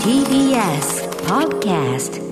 TBS Podcast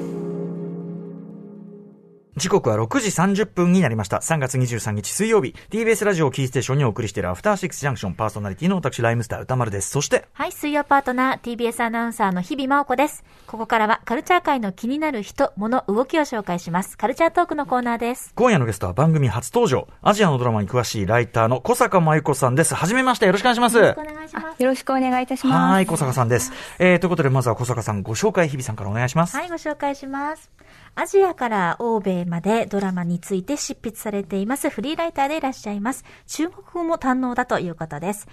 時刻は6時30分になりました。3月23日水曜日、TBS ラジオをキーステーションにお送りしているアフターシックスジャンクションパーソナリティの私、ライムスター歌丸です。そして、はい、水曜パートナー、TBS アナウンサーの日々真央子です。ここからはカルチャー界の気になる人、物、動きを紹介します。カルチャートークのコーナーです。今夜のゲストは番組初登場、アジアのドラマに詳しいライターの小坂真由子さんです。はじめまして、よろしくお願いします。よろしくお願いします。よろしくお願いいたします。はい、小坂さんです。えー、ということで、まずは小坂さん、ご紹介、日々さんからお願いします。はい、ご紹介します。アジアから欧米までドラマについて執筆されていますフリーライターでいらっしゃいます。中国語も堪能だということです。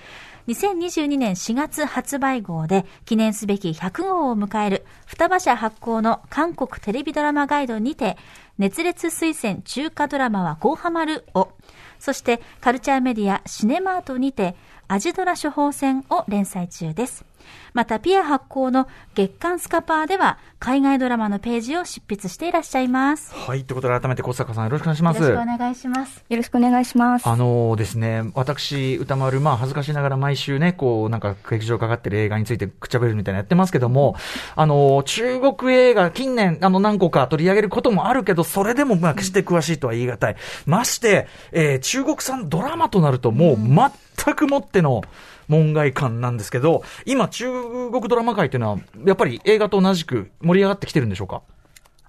2022年4月発売号で記念すべき100号を迎える双葉社発行の韓国テレビドラマガイドにて熱烈推薦中華ドラマはこうハマるをそしてカルチャーメディアシネマートにてアジドラ処方箋を連載中です。また、ピア発行の月刊スカパーでは、海外ドラマのページを執筆していらっしゃいます。はい、ということで、改めて小坂さん、よろしくお願いします。よろしくお願いします。よろしくお願いします。あのですね、私、歌丸、まあ、恥ずかしながら毎週ね、こう、なんか、劇場かかってる映画についてくちゃべるみたいなやってますけども、あの、中国映画、近年、あの、何個か取り上げることもあるけど、それでも、まあ、決して詳しいとは言い難い。まして、えー中国産ドラマとなると、もう、全くもっての、門外観なんですけど、今、中国ドラマ界っていうのは、やっぱり映画と同じく盛り上がってきてるんでしょうか？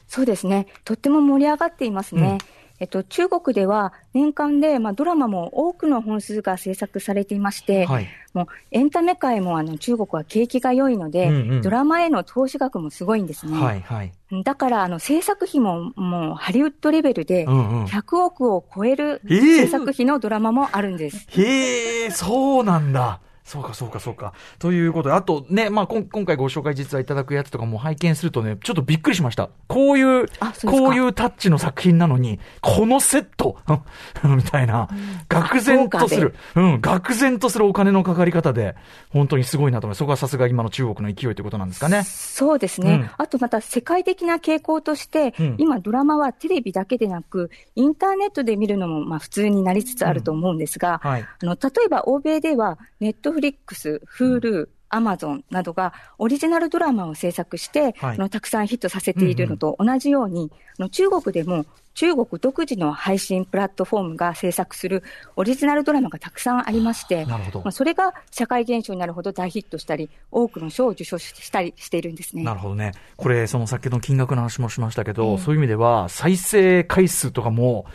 そうですね。とっても盛り上がっていますね。えっと、中国では年間で、まあ、ドラマも多くの本数が制作されていまして、はい。もうエンタメ界もあの中国は景気が良いので、うんうんドラマへの投資額もすごいんですね。はい、はい。だからあの制作費ももうハリウッドレベルでうんうん。100億を超えるええ制作費のドラマもあるんです。へえ、そうなんだ。そうか、そうか、そうか。ということで、あとね、まあ、こん今回ご紹介実はいただくやつとかも拝見するとね、ちょっとびっくりしました。こういう、うこういうタッチの作品なのに、このセット みたいな、愕然とする、うん、愕然とするお金のかかり方で、本当にすごいなと思います。そこはさすが今の中国の勢いということなんですかね。そうですね、うんあとまた世界的な傾向として、うん今、ドラマはテレビだけでなく、インターネットで見るのもまあ普通になりつつあると思うんですが、はい。あの例えば欧米では、ネットフリックス、Hulu、アマゾンなどがオリジナルドラマを制作して、はいあのたくさんヒットさせているのと同じように、あの中国でも中国独自の配信プラットフォームが制作するオリジナルドラマがたくさんありまして、なるほどまあ、それが社会現象になるほど大ヒットしたり、多くの賞を受賞したりしているんですね。なるほどね。これ、その先ほどの金額の話もしましたけど、そういう意味では、再生回数とかも、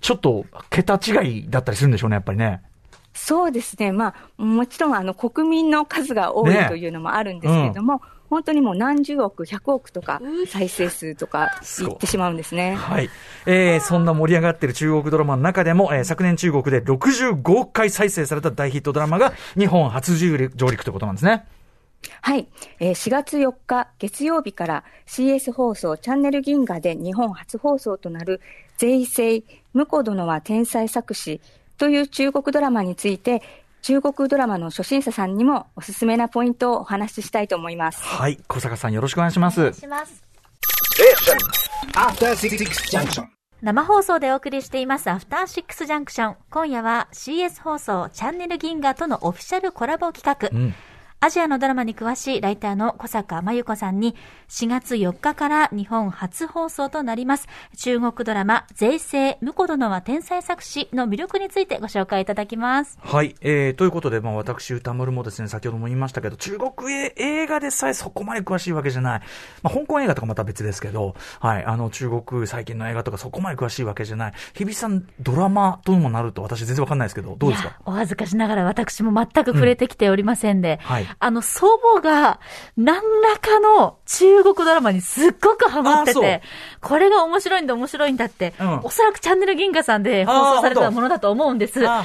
ちょっと桁違いだったりするんでしょうね、やっぱりね。そうですね。まあ、もちろん、あの、国民の数が多いねというのもあるんですけれども、本当にもう何十億、100億とか、再生数とかいってしまうんですね。はい。えー、そんな盛り上がっている中国ドラマの中でも、えー、昨年中国で65億回再生された大ヒットドラマが日本初上陸上陸ということなんですね。はい。えー4月4日月曜日から CS 放送チャンネル銀河で日本初放送となる税制、婿殿は天才作詞という中国ドラマについて、中国ドラマの初心者さんにもおすすめなポイントをお話ししたいと思います。はい。小坂さんよろしくお願いします。します。After Six Junction. 生放送でお送りしていますアフターシックスジャンクション。今夜は CS 放送チャンネル銀河とのオフィシャルコラボ企画。うん。アジアのドラマに詳しいライターの小坂真由子さんに4月4日から日本初放送となります中国ドラマ税制婿殿は天才作詞の魅力についてご紹介いただきます。はい。えー、ということで、まあ私、歌丸もですね、先ほども言いましたけど、中国映映画でさえそこまで詳しいわけじゃない。まあ香港映画とかまた別ですけど、はい。あの、中国最近の映画とかそこまで詳しいわけじゃない。日比さん、ドラマともなると私全然わかんないですけど、どうですか？お恥ずかしながら私も全く触れてきておりませんで、はいあの、祖母が何らかの中国ドラマにすっごくハマってて、これが面白いんだ面白いんだって、うんおそらくチャンネル銀河さんで放送されたものだと思うんです。た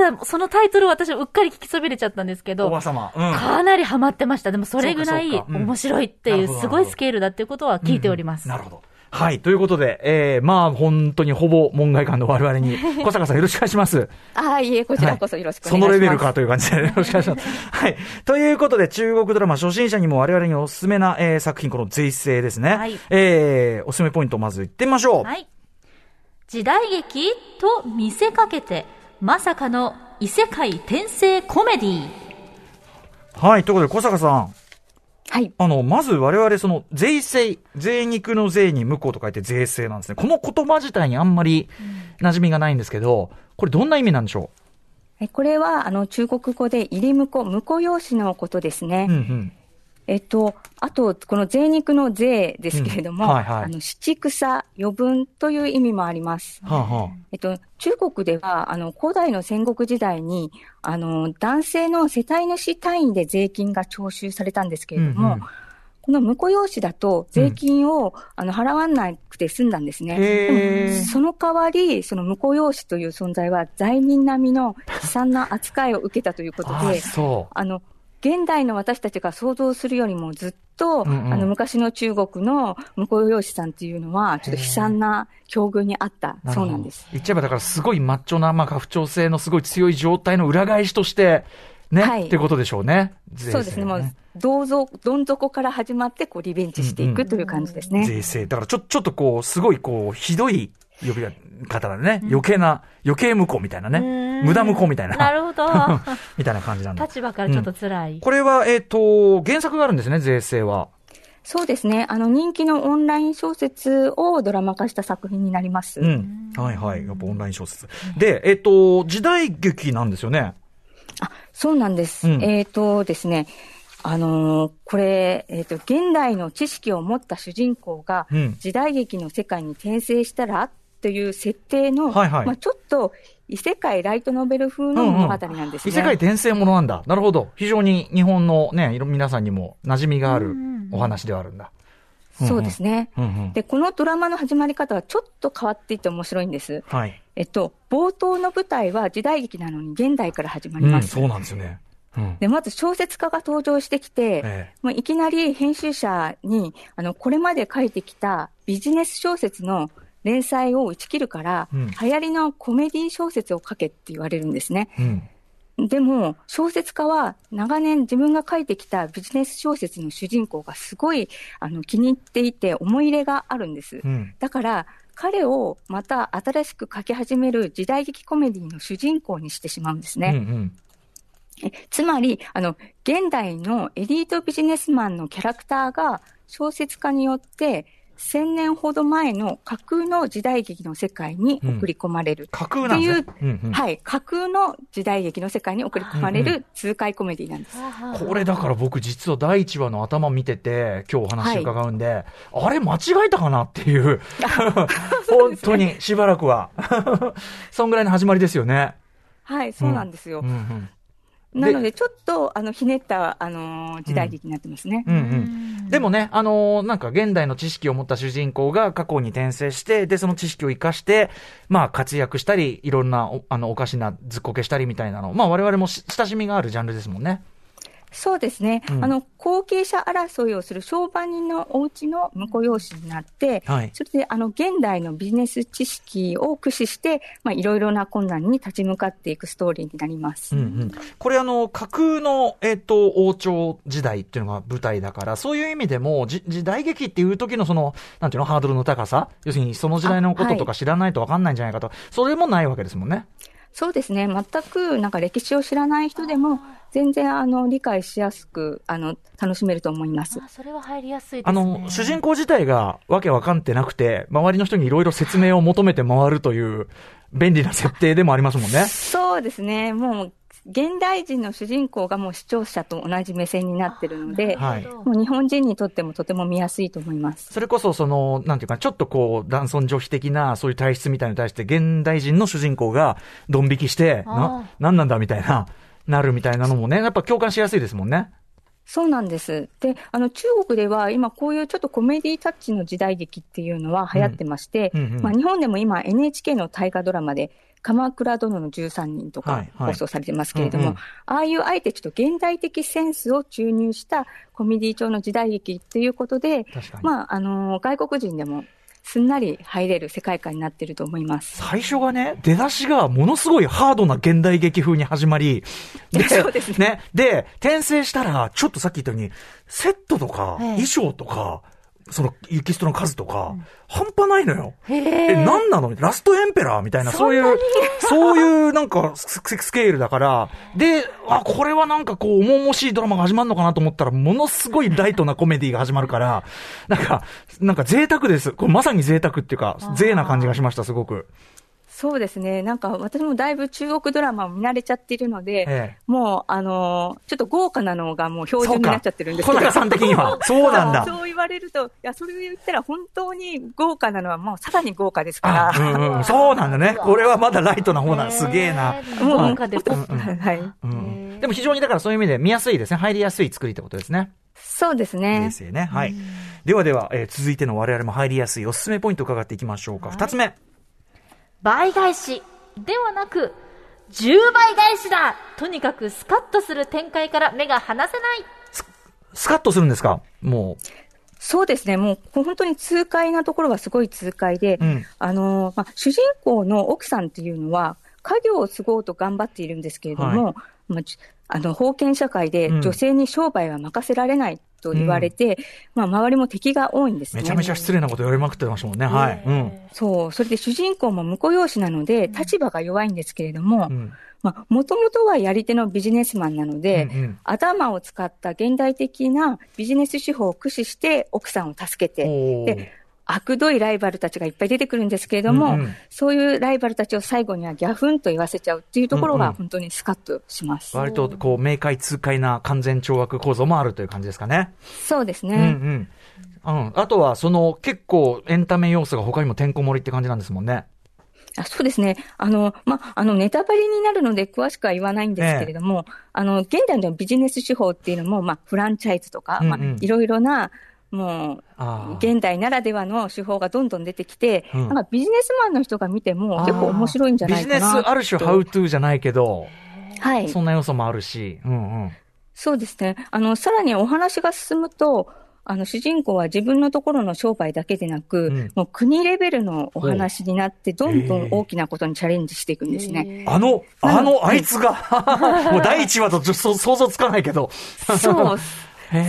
だ、そのタイトルを私はうっかり聞きそびれちゃったんですけおど。うん。かなりハマってました。でもそれぐらい面白いっていう、すごいスケールだっていうことは聞いております。なるほど。はい。ということで、えー、まあ、本当にほぼ門外漢の我々に、小坂さんよろしくお願いします。ああ、いえ、こちらこそよろしくお願いします。そのレベルかという感じで、よろしくお願いします。はい。ということで、中国ドラマ初心者にも我々におすすめな、えー、作品、この税制ですね。はいえー、おすすめポイントをまず言ってみましょう。はい。時代劇と見せかけて、まさかの異世界転生コメディ。はい。ということで、小坂さん。はい。あの、まず我々その、税制、税肉の税に向こうと書いて税制なんですね。この言葉自体にあんまり馴染みがないんですけど、これどんな意味なんでしょえこれは、あの、中国語で入り婿、婿養子のことですね。ううんうん。えっと、あと、この税肉の税ですけれども、うんはいはい。あの、七草、余分という意味もあります。はあはえっと、中国では、あの、古代の戦国時代に、あの、男性の世帯主単位で税金が徴収されたんですけれども、うんうん。この婿養子だと税金を、あの払わなくて済んだんですね。その代わり、その婿養子という存在は罪人並みの悲惨な扱いを受けたということああで、そあの、現代の私たちが想像するよりもずっと、うんうんあの、昔の中国の婿養子さんっていうのは、ちょっと悲惨な境遇にあったう。そうなんです。言っちゃえばだからすごいマッチョな、まあ、家父長制のすごい強い状態の裏返しとして、ね、はいってことでしょうね。税制そうですね。もう、どうぞ、どん底から始まって、こう、リベンジしていくという感じですね。税制。だからちょ、ちょっとこう、すごいこう、ひどい呼び方だね。余計な、余計無効みたいなね。無駄無効みたいな。なるほど。みたいな感じなんだ。立場からちょっと辛い。これは、えっ、と、原作があるんですね、税制は。そうですね。あの、人気のオンライン小説をドラマ化した作品になります。うん。はいはい。やっぱオンライン小説。で、えっ、と、時代劇なんですよね。あ、そうなんです。うんえっ、とですね、あのーこれ、えっ、と、現代の知識を持った主人公がうん、時代劇の世界に転生したらという設定の、はいはいまあちょっと異世界ライトノベル風の物語なんですね。異世界転生ものなんだ。なるほど。非常に日本のね、いろ皆さんにも馴染みがあるお話ではあるんだ。そうですね。うんうん。で、このドラマの始まり方はちょっと変わっていて面白いんです。はい。えっと、冒頭の舞台は時代劇なのに現代から始まうん、ります。そうなんですよね。うん。で、まず小説家が登場してきて、えもういきなり編集者に、あの、これまで書いてきたビジネス小説の連載を打ち切るから、うん流行りのコメディ小説を書けって言われるんですね。えうん。でも、小説家は長年自分が書いてきたビジネス小説の主人公がすごい、あの、気に入っていて思い入れがあるんです。うん。だから、彼をまた新しく書き始める時代劇コメディの主人公にしてしまうんですね。うんうん。えつまり、あの、現代のエリートビジネスマンのキャラクターが小説家によって、1000年ほど前の架空の時代劇の世界に送り込まれる。架空なんですね。ってうんうんはい。架空の時代劇の世界に送り込まれうんうる痛快コメディなんです。これだから僕実は第1話の頭見てて、今日お話伺うんで、あれ間違えたかなっていう、本当にしばらくは。そんぐらいの始まりですよね。はい、そうなんですよ。うんうん。なので、ちょっと、あの、ひねった、あのー時代劇になってますね。うんうん。でもね、あのーなんか現代の知識を持った主人公が過去に転生して、で、その知識を活かして、まあ活躍したり、いろんなお、あの、おかしなずっこけしたりみたいなの。まあ我々もし親しみがあるジャンルですもんね。そうですね。うんあの、後継者争いをする商売人のお家の婿養子になって、はいそれで、あの、現代のビジネス知識を駆使して、まあ、いろいろな困難に立ち向かっていくストーリーになります。うんうん、これあの、架空の、えっ、と、王朝時代っていうのが舞台だから、そういう意味でも、じ時代劇っていう時のその、なんていうの、ハードルの高さ？要するにその時代のこととか知らないとわかんないんじゃないかと、それもないわけですもんね。そうですね。全く、なんか歴史を知らない人でも、全然、あの、理解しやすく、あの、楽しめると思います。あそれは入りやすいですね。あの、主人公自体がわけわかんてなくて、周りの人にいろいろ説明を求めて回るという、便利な設定でもありますもんね。そうですね。もう、現代人の主人公がもう視聴者と同じ目線になってるので、はいもう日本人にとってもとても見やすいと思います。それこそ、その、なんていうか、ちょっとこう、男尊女卑的な、そういう体質みたいに対して、現代人の主人公が、ドン引きして、あな、なんなんだみたいな、なるみたいなのもね、やっぱ共感しやすいですもんね。そうなんです。で、あの、中国では今こういうちょっとコメディタッチの時代劇っていうのは流行ってまして、うんうんうんまあ日本でも今 NHK の大河ドラマで、鎌倉殿の13人とか放送されてますけれども、ああいうあえてちょっと現代的センスを注入したコメディ調の時代劇っていうことで。まあ、あの、外国人でもすんなり入れる世界観になってると思います。最初がね、出だしがものすごいハードな現代劇風に始まり、で、そうですねで、転生したら、ちょっとさっき言ったように、セットとか、ええ衣装とか、そのエキストラの数とか、半端ないのよ。へえ、え。なんなの？ラストエンペラーみたいな、そういう、そういうなんかススケールだから、で、あ、これはなんかこう、重々しいドラマが始まるのかなと思ったら、ものすごいライトなコメディが始まるから、なんか、なんか贅沢です。これまさに贅沢っていうか、贅な感じがしました、すごく。そうですね。なんか私もだいぶ中国ドラマを見慣れちゃっているので、ええもう、あのーちょっと豪華なのがもう標準になっちゃってるんですけど。小高さん的には。そうなんだ。そう言われると、いや、それを言ったら本当に豪華なのはもうさらに豪華ですかあ、ら。うんうん、そうなんだね。これはまだライトな方なんすげえな。もう。はい。うん、でも非常にだからそういう意味で見やすいですね。入りやすい作りってことですね。そうですね冷。静ね。はい。ではでは、えー続いての我々も入りやすいおすすめポイントを伺っていきましょうか。二つ目。倍返しではなく、10倍返しだとにかくスカッとする展開から目が離せない。スカッとするんですか？もそうですね。もう本当に痛快なところはすごい痛快で、う。うん。あのーまあ、主人公の奥さんっていうのは、家業を継ごうと頑張っているんですけれども、まあ、じあの、封建社会でうん女性に商売は任せられないと言われて、まあ、周りも敵が多いんですね。めちゃめちゃ失礼なこと言われまくってましたもんね。はい。うん。そう。それで主人公も婿養子なので、立場が弱いんですけれども、うん。まあ、もともとはやり手のビジネスマンなので、うんうん頭を使った現代的なビジネス手法を駆使して奥さんを助けて、で悪どいライバルたちがいっぱい出てくるんですけれども、うんうんそういうライバルたちを最後にはギャフンと言わせちゃうっていうところうんうんが本当にスカッとします。割とこう、明快痛快な完全懲悪構造もあるという感じですかね。そうですね。うんうん。うん。あとは、その、結構エンタメ要素が他にもてんこ盛りって感じなんですもんね。あそうですね。あの、ま、あの、ネタバレになるので詳しくは言わないんですけれども、あの、現代のビジネス手法っていうのも、ま、フランチャイズとか、うんうんま、いろいろな、もう。現代ならではの手法がどんどん出てきて、うんなんかビジネスマンの人が見ても結構面白いんじゃないかなビジネスある種、ハウトゥーじゃないけど、はい。そんな要素もあるし、うんうん。そうですね。あの、さらにお話が進むと、あの、主人公は自分のところの商売だけでなく、うんもう国レベルのお話になって、どんどん大きなことにチャレンジしていくんですね。あの、あの、あいつが、もう第一話と想像つかないけど。そう、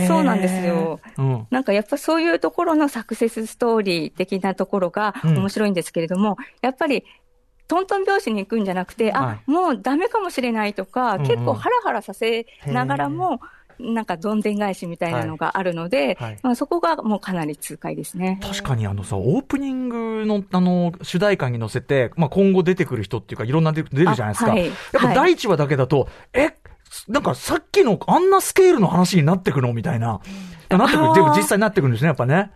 そうなんですよ。うん。なんかやっぱそういうところのサクセスストーリー的なところがうん。面白いんですけれども、やっぱり、トントン拍子に行くんじゃなくて、はあ、もうダメかもしれないとか、うんうん。結構ハラハラさせながらも、なんかどんでん返しみたいなのがあるので、はい。はい。まあ、そこがもうかなり痛快ですね。確かにあのさ、オープニングのあの、主題歌に乗せて、まあ今後出てくる人っていうかいろんな出出るじゃないですか。やっぱ第一話だけだと、え、なんかさっきのあんなスケールの話になってくのみたいな。なってくる。でも実際になってくるんですね、やっぱね。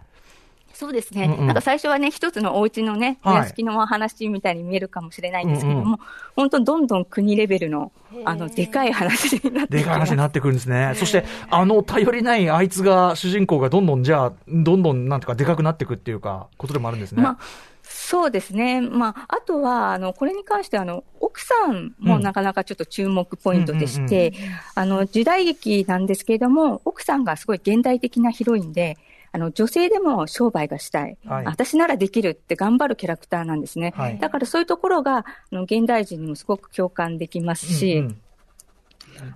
そうですね。うんうんなんか最初はね、一つのお家のね、は屋敷のお話みたいに見えるかもしれないんですけども、うんう本当どんどん国レベルの、あの、でかい話になってでかい話になってくるんですね。そして、あの頼りないあいつが、主人公がどんどんじゃあ、どんどんなんていうかでかくなっていくっていうか、ことでもあるんですね。まあ、そうですね。まあ、あとは、あの、これに関して、あの、奥さんもなかなかちょっと注目ポイントでして、あの、時代劇なんですけれども、奥さんがすごい現代的なヒロインで、あの、女性でも商売がしたい。はい私ならできるって頑張るキャラクターなんですね。はいだからそういうところが、あの、現代人にもすごく共感できますし、うんうん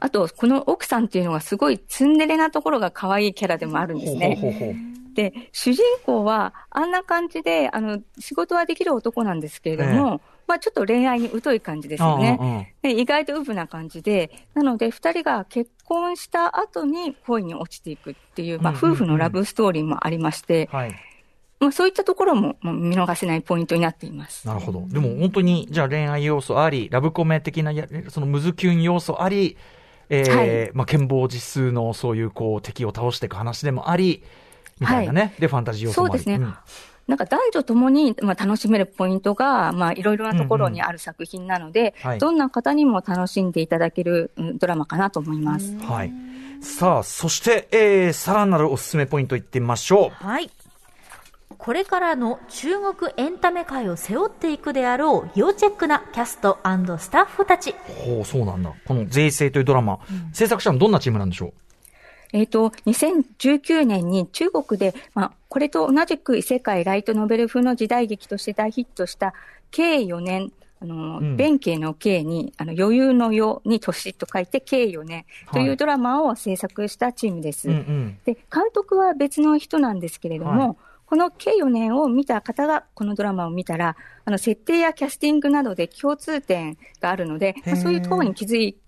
あと、この奥さんっていうのがすごいツンデレなところが可愛いキャラでもあるんですね。ほうほうほうで、主人公はあんな感じで、あの、仕事はできる男なんですけれども、まあちょっと恋愛に疎い感じですよね。意外とウブな感じで、なので二人が結婚した後に恋に落ちていくっていう、まあ夫婦のラブストーリーもありまして、はい。まあそういったところももう見逃せないポイントになっています。なるほど。でも本当に、じゃあ恋愛要素あり、ラブコメ的なや、そのムズキュン要素あり、えーはいまあ、剣謀実数のそういうこう敵を倒していく話でもあり、みたいなね。で、ファンタジー要素も。そうですねんなんか男女ともに、まあ、楽しめるポイントが、まあ、いろいろなところにある作品なので、はいどんな方にも楽しんでいただけるうんドラマかなと思います。はい。さあ、そして、えー、さらなるおすすめポイントいってみましょう。はい。これからの中国エンタメ界を背負っていくであろう要チェックなキャストスタッフたち。ほう、そうなんだ。この税制というドラマ、制作者はどんなチームなんでしょえっ、と、2019年に中国で、まあ、これと同じく異世界ライトノベル風の時代劇として大ヒットした、計4年、あの、うん弁慶の慶に、あの、余裕の余に年と書いて、慶4年とはいいうドラマを制作したチームです。うんうん。で、監督は別の人なんですけれども、はいこの計4年を見た方がこのドラマを見たら、あの、設定やキャスティングなどで共通点があるので、まあそういうところに気づいて、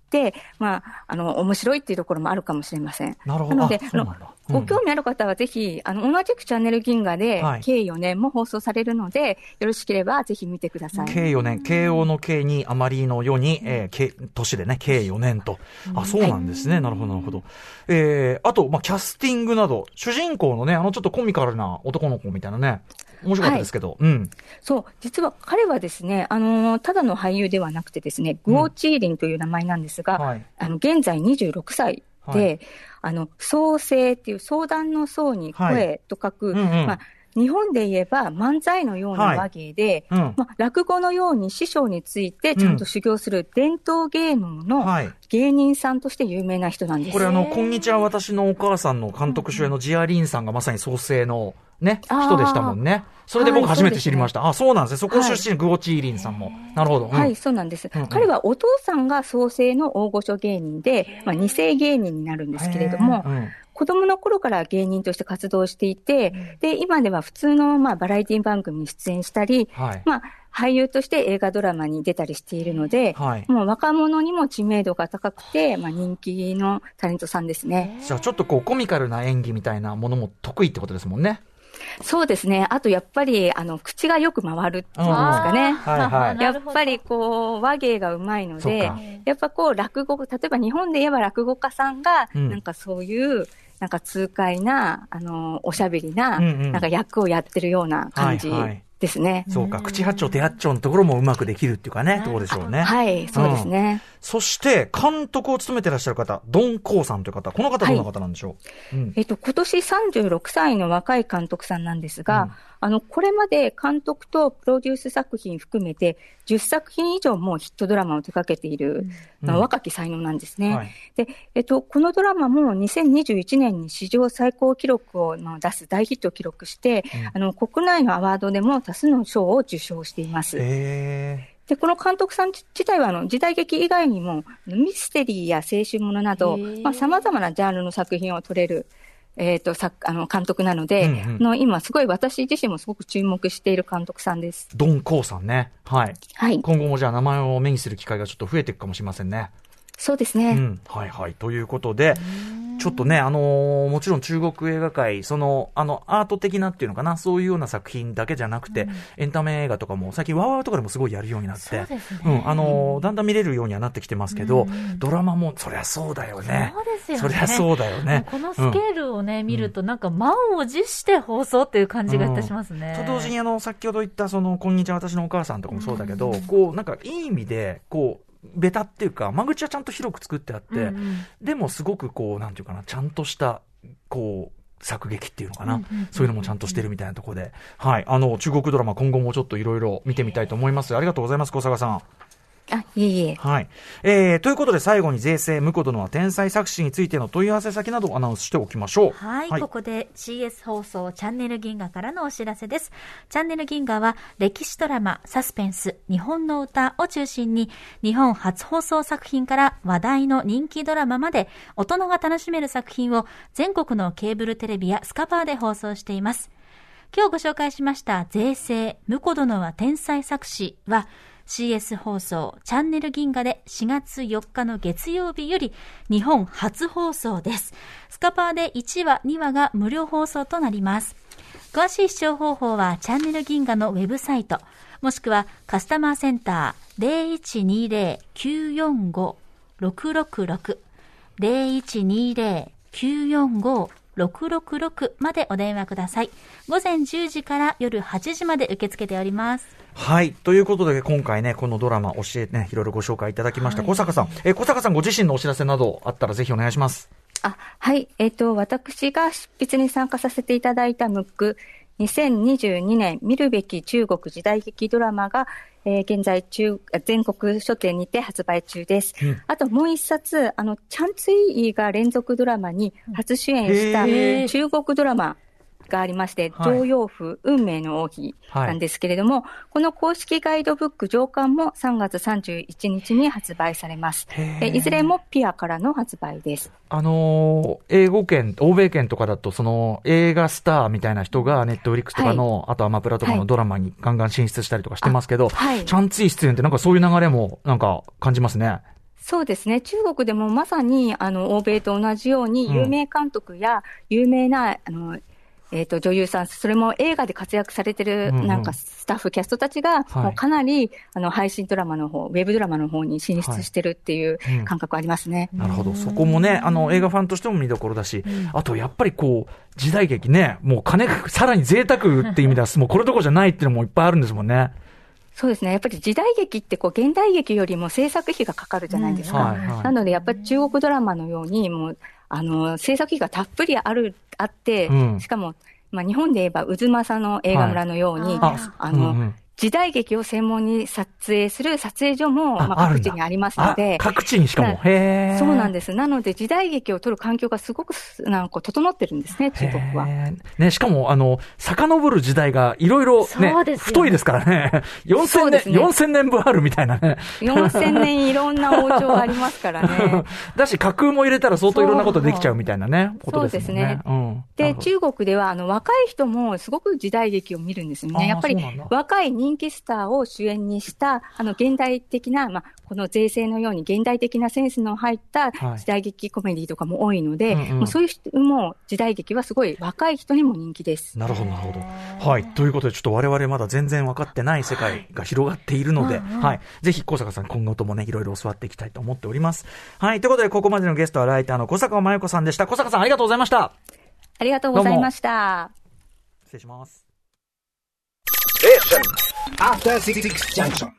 まあ、あの、面白いっていうところもあるかもしれません。なるほど。なのであそうなんだ。ご興味ある方はぜひ、あの、同じくチャンネル銀河ではい、計4年も放送されるので、よろしければぜひ見てください。慶4年、慶応の慶にあまりの世に、えー、慶年でね、慶4年と。あ、そうなんですね。なるほど、なるほど。えー、あと、まあ、キャスティングなど、主人公のね、あのちょっとコミカルな男の子みたいなね、面白かったですけど、うん。そう、実は彼はですね、あの、ただの俳優ではなくてですね、グオ・チーリンという名前なんですが、はい。あの、現在26歳で、はい。あの、創生っていう相談の層に声と書く、うんうん。まあ、日本で言えば漫才のような話芸で、うん。まあ、落語のように師匠についてちゃんと修行する伝統芸能のはい。芸人さんとして有名な人なんです。これあの、こんにちは、私のお母さんの監督主演のジアリンさんがまさに創生のね、人でしたもんね。それで僕はい初めて知りました。あ、そうなんですね。そこはい出身、グオチーリンさんも。なるほど。うんはい、そうなんです。彼はお父さんが創生の大御所芸人で、まあ、二世芸人になるんですけれども、子供の頃から芸人として活動していて、で、今では普通のまあバラエティ番組に出演したり、はい。まあ、俳優として映画ドラマに出たりしているので、はい。もう若者にも知名度が高くて、まあ、人気のタレントさんですね。じゃあちょっとこうコミカルな演技みたいなものも得意ってことですもんね。そうですね。あと、やっぱり、あの、口がよく回るっていうんですかね。はいはい やっぱり、こう、話芸がうまいのでやっぱこう、落語、例えば日本で言えば落語家さんが、うんなんかそういう、なんか痛快な、あの、おしゃべりな、うんうん。なんか役をやってるような感じはいはい。ですね。そうか、口八丁手八丁のところもうまくできるっていうかね、ところでしょうね。はい、そうですね。そして、監督を務めてらっしゃる方、ドン・コウさんという方、この方どんな方なんでしょう、うん。えっと、今年36歳の若い監督さんなんですが、うんあの、これまで監督とプロデュース作品含めて、10作品以上もヒットドラマを手掛けている、うん。若き才能なんですね。はい。で、えっと、このドラマも2021年に史上最高記録をまあ出す大ヒットを記録して、あの、国内のアワードでも多数の賞を受賞しています。えで、この監督さん自体は、あの、時代劇以外にも、ミステリーや青春ものなどまあ、様々なジャンルの作品を撮れる、えっ、と、作、あの、監督なので、うんうんあの、今、すごい私自身もすごく注目している監督さんです。ー、ドン・コウさんね。はい。はい。今後もじゃあ名前を目にする機会がちょっと増えていくかもしれませんね。そうですね。うん。はいはい。ということで、ちょっとね、あのーもちろん中国映画界、その、あの、アート的なっていうのかな、そういうような作品だけじゃなくて、エンタメ映画とかも、最近ワーワーとかでもすごいやるようになって、そうねうん、あのーだんだん見れるようにはなってきてますけど、うんドラマも、そりゃそうだよね。そうですよね。そりゃそうだよね。このスケールをね、見ると、なんか満を持して放送っていう感じがいたしますね。と同時にあの先ほど言ったその「こんにちは私のお母さん」とかもそうだけど、こうなんかいい意味でこうベタっていうか間口はちゃんと広く作ってあって、うんうん。でもすごくこうなんていうかなちゃんとしたこう作劇っていうのかな、うんうんうんそういうのもちゃんとしてるみたいなところで、はい、あの中国ドラマ今後もちょっといろいろ見てみたいと思います。ありがとうございます小坂さんあ、いえいえ。はい。えー、ということで最後に税制、婿殿は天才作詞についての問い合わせ先などをアナウンスしておきましょう。はい、ここで CS 放送チャンネル銀河からのお知らせです。チャンネル銀河は歴史ドラマ、サスペンス、日本の歌を中心に日本初放送作品から話題の人気ドラマまで大人が楽しめる作品を全国のケーブルテレビやスカパーで放送しています。今日ご紹介しました税制、婿殿は天才作詞は CS 放送チャンネル銀河で4月4日の月曜日より日本初放送です。スカパーで1話、2話が無料放送となります。詳しい視聴方法はチャンネル銀河のウェブサイト、もしくはカスタマーセンター0120-945-666 0120-945-666までお電話ください。午前10時から夜8時まで受け付けております。はい。ということで、今回ね、このドラマ教えてね、いろいろご紹介いただきました。はい小坂さん。えー小坂さんご自身のお知らせなどあったらぜひお願いします。あ、はい。えっ、と、私が執筆に参加させていただいたムック、2022年見るべき中国時代劇ドラマが、えー現在中、全国書店にて発売中です。うんあともう一冊、あの、チャンツイイが連続ドラマに初主演した中国ドラマ、がありまして、はい常用譜運命の王妃なんですけれども、この公式ガイドブック上巻も3月31日に発売されます。いずれもピアからの発売です。あのー英語圏、欧米圏とかだと、その映画スターみたいな人がネットフリックスとかの、あとアマプラとかはいのドラマにガンガン進出したりとかしてますけど、はいチャンツィ出演ってなんかそういう流れもなんか感じますね。そうですね。中国でもまさに、あの、欧米と同じように、うん有名監督や有名な、あの、えっ、と、女優さん、それも映画で活躍されてる、うんうんなんか、スタッフ、キャストたちが、はいもうかなり、あの、配信ドラマの方、ウェブドラマの方に進出してるっていううん感覚ありますね。なるほど。そこもね、あの、映画ファンとしても見どころだし、あと、やっぱりこう、時代劇ね、もう金が、さらに贅沢っていう意味では、もうこれどころじゃないっていうのもいっぱいあるんですもんね。そうですね。やっぱり時代劇って、こう、現代劇よりも制作費がかかるじゃないですか。はいはいなので、やっぱり中国ドラマのように、もう、あの、制作費がたっぷりある、あって、うん。しかも、まあ、日本で言えば、渦政の映画村のように、はい。あの、うんうん時代劇を専門に撮影する撮影所も、まあ、各地にありますのであ、各地にしかも。なへーそうなんです。なので、時代劇を撮る環境がすごくす、なんか整ってるんですね、中国は。ね、しかも、あの、遡る時代がいろいろね太いですからね。4000年、ね4000年分あるみたいなね。4000年いろんな王朝がありますからね。だし、架空も入れたら相当いろんなことできちゃうみたいなね、ことですもんね。そうですねで、中国では、あの、若い人もすごく時代劇を見るんですよね。やっぱり若い人気スターを主演にした、あの、現代的な、まあ、この税制のように現代的なセンスの入ったはい時代劇コメディとかも多いので、うんうんもうそういう人も時代劇はすごい若い人にも人気です。なるほど、なるほど。はい。ということで、ちょっと我々まだ全然分かってない世界が広がっているので、はい。ぜひ、小坂さん、今後ともね、いろいろ教わっていきたいと思っております。はい。ということで、ここまでのゲストはライターの小坂真由子さんでした。小坂さん、ありがとうございました。ありがとうございました。失礼します。After Six Junction.